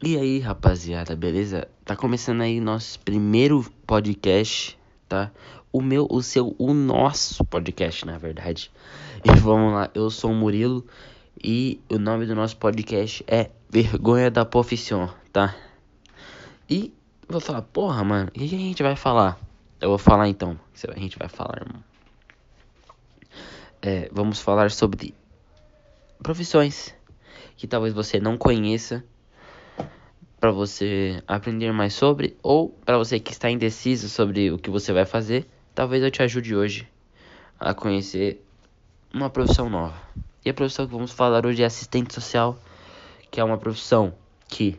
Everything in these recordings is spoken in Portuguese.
E aí, rapaziada, beleza? Tá começando aí nosso primeiro podcast, tá? O meu, o seu, o nosso podcast, na verdade. E vamos lá, eu sou o Murilo e o nome do nosso podcast é Vergonha da Profissão, tá? E vou falar, porra, mano, o que a gente vai falar? Eu vou falar então, a gente vai falar, irmão. É, vamos falar sobre profissões que talvez você não conheça para você aprender mais sobre ou para você que está indeciso sobre o que você vai fazer, talvez eu te ajude hoje a conhecer uma profissão nova. E a profissão que vamos falar hoje é assistente social, que é uma profissão que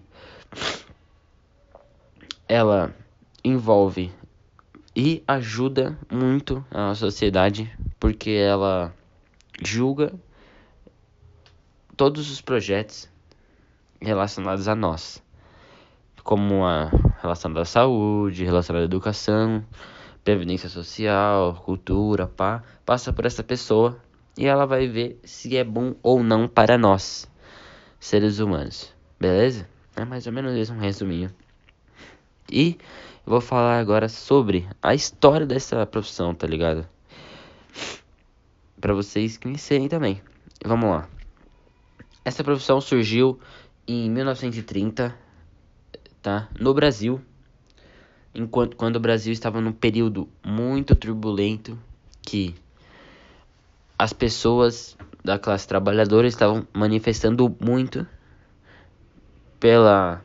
ela envolve e ajuda muito a sociedade, porque ela julga todos os projetos relacionados a nós como a relação da saúde, relação da educação, previdência social, cultura, pá, passa por essa pessoa e ela vai ver se é bom ou não para nós, seres humanos. Beleza? É mais ou menos isso um resuminho. E vou falar agora sobre a história dessa profissão, tá ligado? Para vocês conhecerem também. Vamos lá. Essa profissão surgiu em 1930 tá? No Brasil, enquanto quando o Brasil estava num período muito turbulento, que as pessoas da classe trabalhadora estavam manifestando muito pela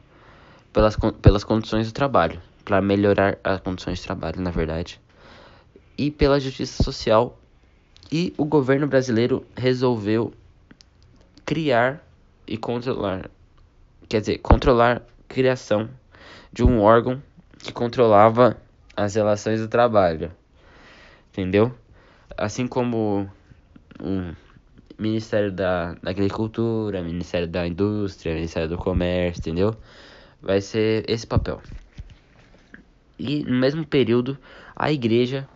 pelas, pelas condições do trabalho, para melhorar as condições de trabalho, na verdade, e pela justiça social. E o governo brasileiro resolveu criar e controlar, quer dizer, controlar criação de um órgão que controlava as relações do trabalho. Entendeu? Assim como o Ministério da, Agricultura, Ministério da Indústria, Ministério do Comércio, entendeu? Vai ser esse papel. E no mesmo período, a igreja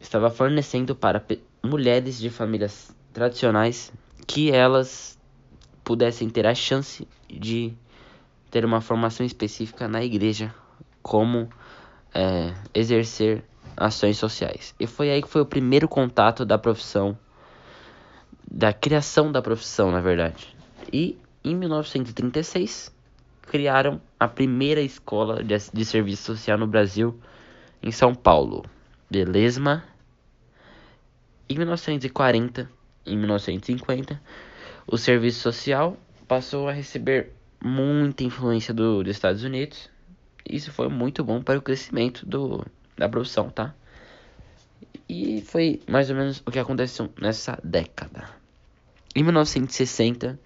estava fornecendo para mulheres de famílias tradicionais que elas pudessem ter a chance de ter uma formação específica na igreja, como é, exercer ações sociais. E foi aí que foi o primeiro contato da profissão, da criação da profissão, na verdade. E em 1936 criaram a primeira escola de, de serviço social no Brasil, em São Paulo. Beleza? Em 1940 e 1950, o serviço social passou a receber muita influência do, dos Estados Unidos. Isso foi muito bom para o crescimento do, da produção, tá? E foi mais ou menos o que aconteceu nessa década. Em 1960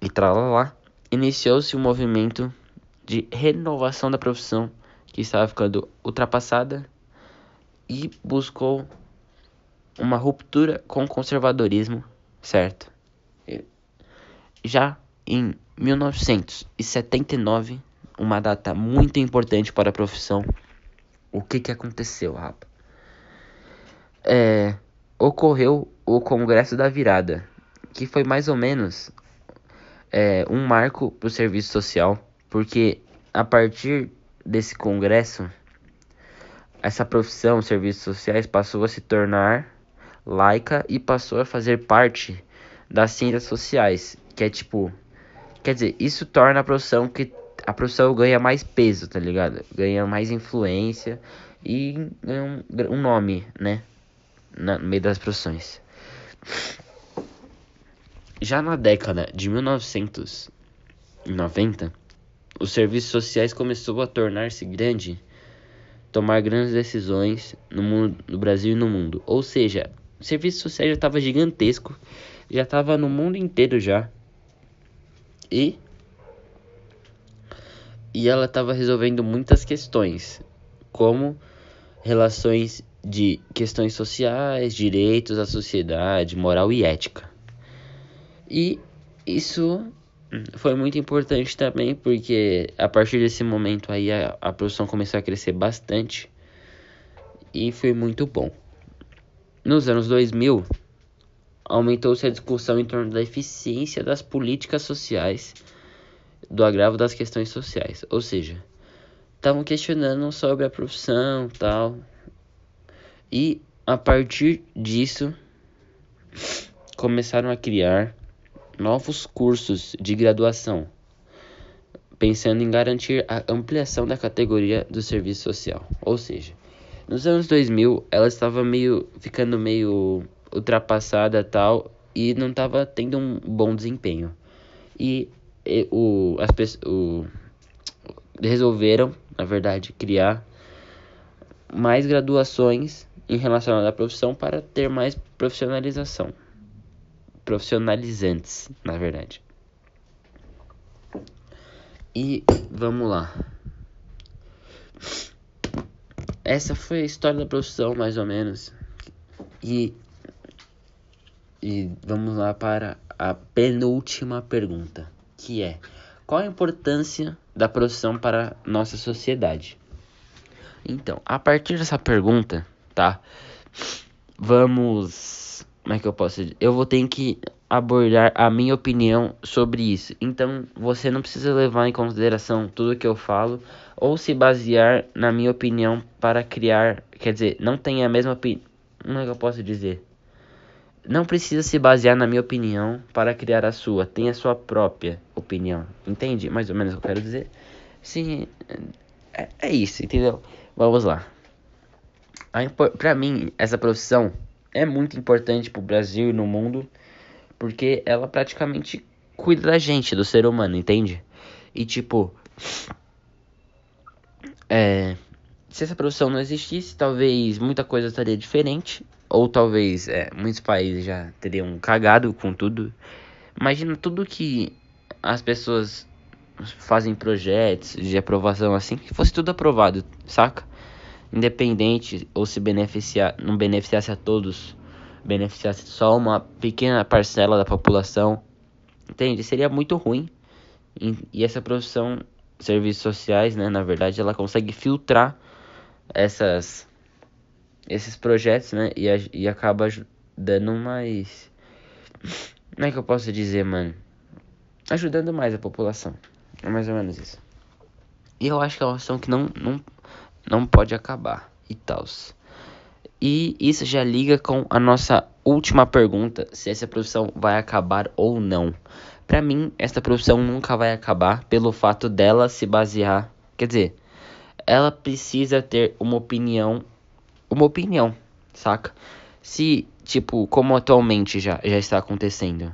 e tralalá, iniciou-se um movimento de renovação da profissão que estava ficando ultrapassada e buscou uma ruptura com o conservadorismo, certo? Já em 1979, uma data muito importante para a profissão, o que, que aconteceu, rapa? É, ocorreu o Congresso da Virada, que foi mais ou menos é, um marco para o serviço social, porque a partir desse congresso, essa profissão, serviços sociais, passou a se tornar laica e passou a fazer parte das ciências sociais, que é tipo. Quer dizer, isso torna a profissão que. A profissão ganha mais peso, tá ligado? Ganha mais influência e ganha um, um nome, né? Na, no meio das profissões. Já na década de 1990, os serviços sociais começou a tornar-se grande, tomar grandes decisões no, mundo, no Brasil e no mundo. Ou seja, o serviço social já estava gigantesco, já estava no mundo inteiro já. E e ela estava resolvendo muitas questões, como relações de questões sociais, direitos à sociedade, moral e ética. E isso foi muito importante também, porque a partir desse momento aí a, a produção começou a crescer bastante e foi muito bom. Nos anos 2000, aumentou-se a discussão em torno da eficiência das políticas sociais, do agravo das questões sociais. Ou seja, estavam questionando sobre a profissão tal. E a partir disso, começaram a criar novos cursos de graduação, pensando em garantir a ampliação da categoria do serviço social. Ou seja, nos anos 2000, ela estava meio ficando meio ultrapassada tal e não estava tendo um bom desempenho. E, e o, as pessoas resolveram, na verdade, criar mais graduações em relação à profissão para ter mais profissionalização. Profissionalizantes, na verdade. E vamos lá. Essa foi a história da profissão, mais ou menos. E, e vamos lá para a penúltima pergunta, que é: qual a importância da profissão para nossa sociedade? Então, a partir dessa pergunta, tá? Vamos, como é que eu posso dizer? Eu vou ter que abordar a minha opinião sobre isso. Então, você não precisa levar em consideração tudo que eu falo ou se basear na minha opinião para criar, quer dizer, não tem a mesma opinião, como é que eu posso dizer? Não precisa se basear na minha opinião para criar a sua, tem a sua própria opinião. Entende? Mais ou menos o que eu quero dizer? Sim, é, é isso, entendeu? Vamos lá. Para mim, essa profissão é muito importante para o Brasil e no mundo, porque ela praticamente cuida da gente, do ser humano, entende? E tipo, é, se essa profissão não existisse, talvez muita coisa estaria diferente. Ou talvez é, muitos países já teriam cagado com tudo. Imagina tudo que as pessoas fazem projetos de aprovação assim, que fosse tudo aprovado, saca? Independente ou se beneficiar, não beneficiasse a todos, beneficiasse só uma pequena parcela da população, entende? Seria muito ruim. E, essa profissão serviços sociais, né, na verdade, ela consegue filtrar essas esses projetos, né, e, e acaba dando mais como é que eu posso dizer, mano? Ajudando mais a população. É mais ou menos isso. E eu acho que é uma ação que não, não, não pode acabar e tal. E isso já liga com a nossa última pergunta, se essa profissão vai acabar ou não. Para mim, esta profissão nunca vai acabar pelo fato dela se basear, quer dizer, ela precisa ter uma opinião, uma opinião, saca? Se, tipo, como atualmente já, já está acontecendo,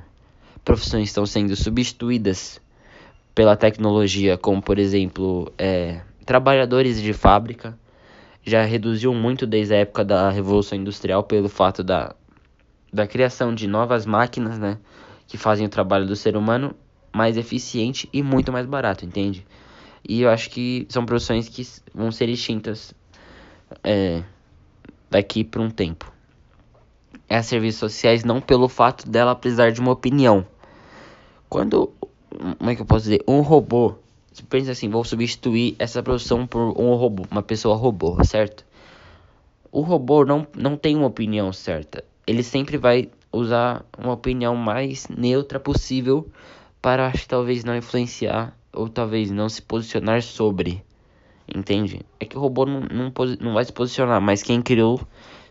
profissões estão sendo substituídas pela tecnologia, como por exemplo, é, trabalhadores de fábrica, já reduziu muito desde a época da Revolução Industrial pelo fato da, da criação de novas máquinas, né? que fazem o trabalho do ser humano mais eficiente e muito mais barato, entende? E eu acho que são profissões que vão ser extintas é, daqui por um tempo. É serviços sociais não pelo fato dela precisar de uma opinião. Quando, como é que eu posso dizer, um robô, você pensa assim, vou substituir essa profissão por um robô, uma pessoa robô, certo? O robô não, não tem uma opinião certa. Ele sempre vai usar uma opinião mais neutra possível para acho, talvez não influenciar ou talvez não se posicionar sobre. Entende? É que o robô não, não, não vai se posicionar, mas quem criou,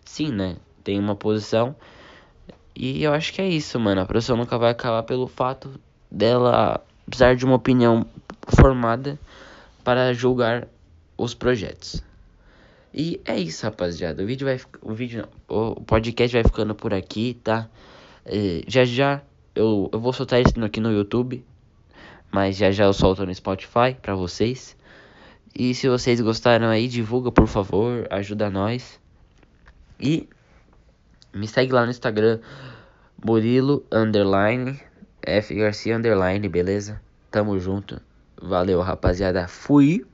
sim, né? Tem uma posição. E eu acho que é isso, mano. A produção nunca vai acabar pelo fato dela precisar de uma opinião formada para julgar os projetos. E é isso, rapaziada. O vídeo vai o vídeo o podcast vai ficando por aqui, tá? É, já já eu, eu vou soltar isso aqui no YouTube, mas já já eu solto no Spotify para vocês. E se vocês gostaram aí, divulga por favor, ajuda nós. E me segue lá no Instagram Murilo underline F Garcia underline, beleza? Tamo junto. Valeu, rapaziada. Fui.